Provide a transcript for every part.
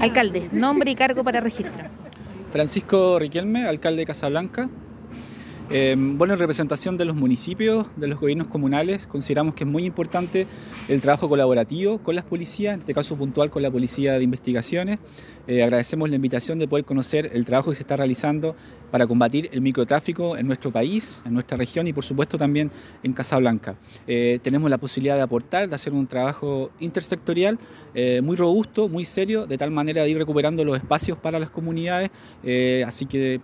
Alcalde, nombre y cargo para registro. Francisco Riquelme, alcalde de Casablanca. Eh, bueno, en representación de los municipios, de los gobiernos comunales, consideramos que es muy importante el trabajo colaborativo con las policías, en este caso puntual con la Policía de Investigaciones. Eh, agradecemos la invitación de poder conocer el trabajo que se está realizando para combatir el microtráfico en nuestro país, en nuestra región y por supuesto también en Casablanca. Eh, tenemos la posibilidad de aportar, de hacer un trabajo intersectorial muy robusto, muy serio, de tal manera de ir recuperando los espacios para las comunidades. así que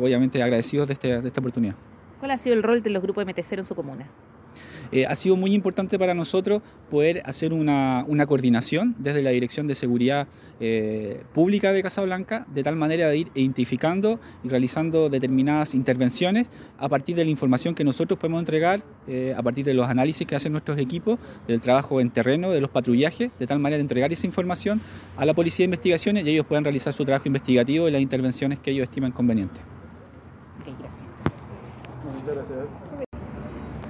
obviamente agradecidos de, este, de esta oportunidad. ¿Cuál ha sido el rol de los grupos MT0 en su comuna? Eh, ha sido muy importante para nosotros poder hacer una, coordinación desde la Dirección de Seguridad eh, Pública de Casablanca, de tal manera de ir identificando y realizando determinadas intervenciones a partir de la información que nosotros podemos entregar, eh, a partir de los análisis que hacen nuestros equipos, del trabajo en terreno, de los patrullajes, de tal manera de entregar esa información a la Policía de Investigaciones y ellos puedan realizar su trabajo investigativo y las intervenciones que ellos estiman convenientes. Muchas gracias.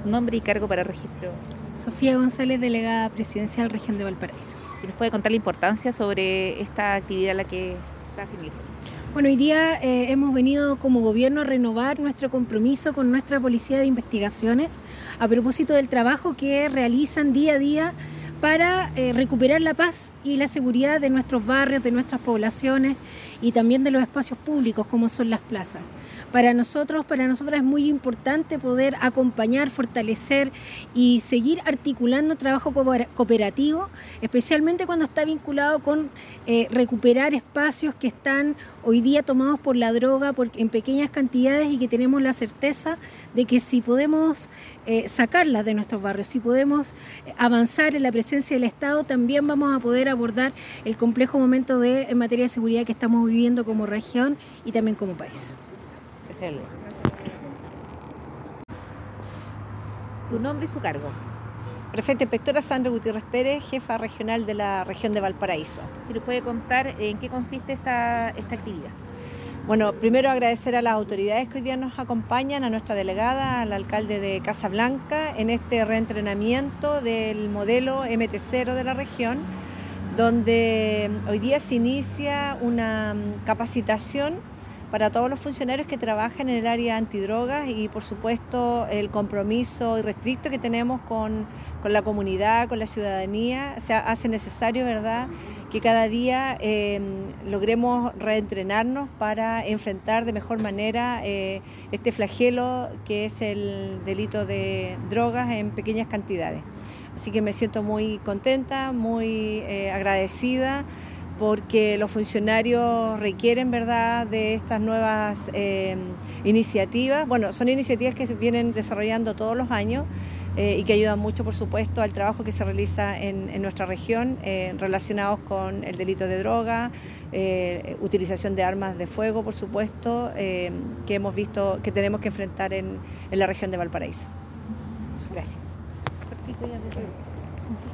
Nombre y cargo para registro. Sofía González, delegada presidencial región de Valparaíso. ¿Y nos puede contar la importancia sobre esta actividad a la que está finalizando? Bueno, hoy día eh, hemos venido como gobierno a renovar nuestro compromiso con nuestra Policía de Investigaciones a propósito del trabajo que realizan día a día para eh, recuperar la paz y la seguridad de nuestros barrios, de nuestras poblaciones y también de los espacios públicos como son las plazas. Para nosotros, para nosotras es muy importante poder acompañar, fortalecer y seguir articulando trabajo cooperativo, especialmente cuando está vinculado con eh, recuperar espacios que están hoy día tomados por la droga en pequeñas cantidades y que tenemos la certeza de que si podemos eh, sacarlas de nuestros barrios, si podemos avanzar en la presencia del Estado, también vamos a poder abordar el complejo momento de, en materia de seguridad que estamos viviendo como región y también como país. Su nombre y su cargo. Prefecta Inspectora Sandra Gutiérrez Pérez, jefa regional de la región de Valparaíso. Si nos puede contar en qué consiste esta, esta actividad. Bueno, primero agradecer a las autoridades que hoy día nos acompañan, a nuestra delegada, al alcalde de Casablanca, en este reentrenamiento del modelo MT0 de la región, donde hoy día se inicia una capacitación para todos los funcionarios que trabajan en el área antidrogas y por supuesto el compromiso irrestricto que tenemos con, la comunidad, con la ciudadanía, se hace necesario, ¿verdad?, que cada día em, logremos reentrenarnos para enfrentar de mejor manera eh, este flagelo que es el delito de drogas en pequeñas cantidades. Así que me siento muy contenta, muy eh, agradecida porque los funcionarios requieren verdad de estas nuevas eh, iniciativas. Bueno, son iniciativas que se vienen desarrollando todos los años eh, y que ayudan mucho, por supuesto, al trabajo que se realiza en, nuestra región eh, relacionados con el delito de droga, utilización de armas de fuego, por supuesto, que hemos visto que tenemos que enfrentar en, en la región de Valparaíso. Gracias.